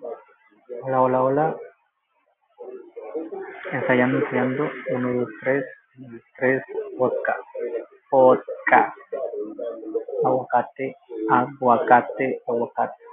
Hola, hola, hola. Ensayando, ensayando. Uno, dos, tres. Uno, dos, tres. Podcast. Podcast. Aguacate, aguacate, aguacate.